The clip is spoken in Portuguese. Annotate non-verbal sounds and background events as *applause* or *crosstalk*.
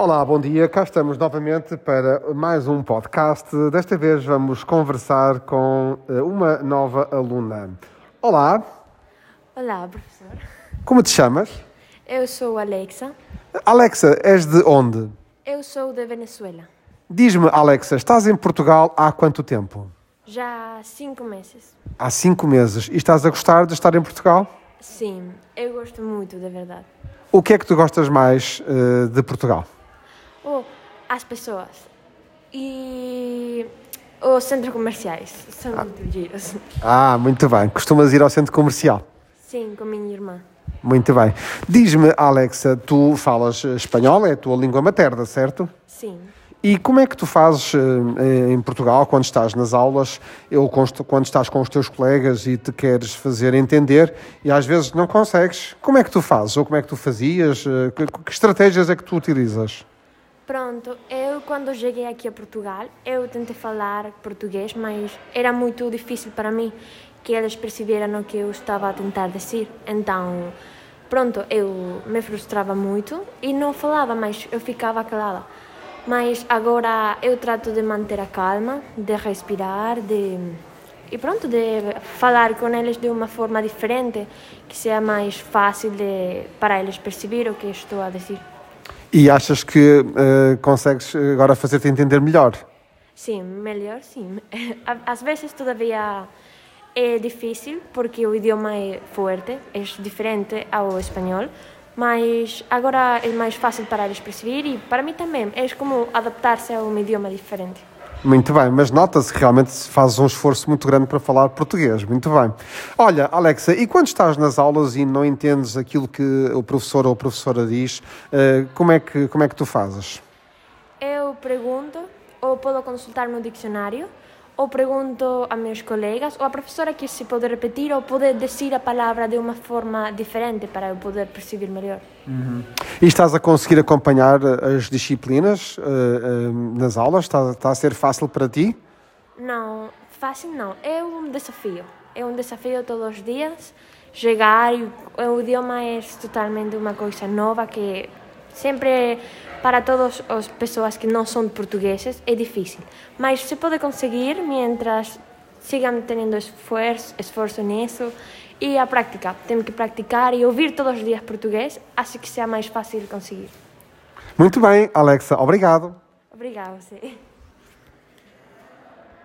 Olá, bom dia. Cá estamos novamente para mais um podcast. Desta vez vamos conversar com eh, uma nova aluna. Olá, Olá, professor. como te chamas? Eu sou Alexa. Alexa, és de onde? Eu sou da Venezuela. Diz-me, Alexa, estás em Portugal há quanto tempo? Já há cinco meses. Há cinco meses. E estás a gostar de estar em Portugal? Sim, eu gosto muito, da verdade. O que é que tu gostas mais eh, de Portugal? As pessoas. E os centros comerciais. São muito giros. Ah, muito bem. Costumas ir ao centro comercial? Sim, com minha irmã. Muito bem. Diz-me, Alexa, tu falas espanhol, é a tua língua materna, certo? Sim. E como é que tu fazes eh, em Portugal, quando estás nas aulas, ou quando estás com os teus colegas e te queres fazer entender e às vezes não consegues? Como é que tu fazes? Ou como é que tu fazias? Eh, Que, que estratégias é que tu utilizas? Pronto, eu quando cheguei aqui a Portugal, eu tentei falar português, mas era muito difícil para mim que eles perceberam o que eu estava a tentar dizer. Então, pronto, eu me frustrava muito e não falava, mas eu ficava calada. Mas agora eu trato de manter a calma, de respirar, de e pronto, de falar com eles de uma forma diferente, que seja mais fácil de, para eles perceber o que estou a dizer. E achas que eh, consegues agora fazer-te entender melhor? Sim, melhor sim. *laughs* Às vezes todavia é difícil porque o idioma é forte, é diferente ao espanhol, mas agora é mais fácil para eles perceber e para mim também é como adaptar-se a um idioma diferente. Muito bem, mas nota-se que realmente fazes um esforço muito grande para falar português. Muito bem. Olha, Alexa, e quando estás nas aulas e não entendes aquilo que o professor ou a professora diz, eh, como é que, como é que tu fazes? Eu pergunto, ou posso consultar no dicionário, ou pergunto a meus colegas, ou a professora que se pode repetir ou pode dizer a palavra de uma forma diferente para eu poder perceber melhor. E estás a conseguir acompanhar eh, as disciplinas eh, eh, nas aulas? Está, está a ser fácil para ti? Não, fácil não. É um desafio. É um desafio todos os dias. Chegar e o idioma é totalmente uma coisa nova que sempre para todas as pessoas que não são portugueses é difícil. Mas se pode conseguir mientras sigam tendo esforço, esforço nisso e a prática. Temos que praticar e ouvir todos os dias português, acho que seja mais fácil conseguir. Muito bem, Alexa, obrigado. Obrigada a você.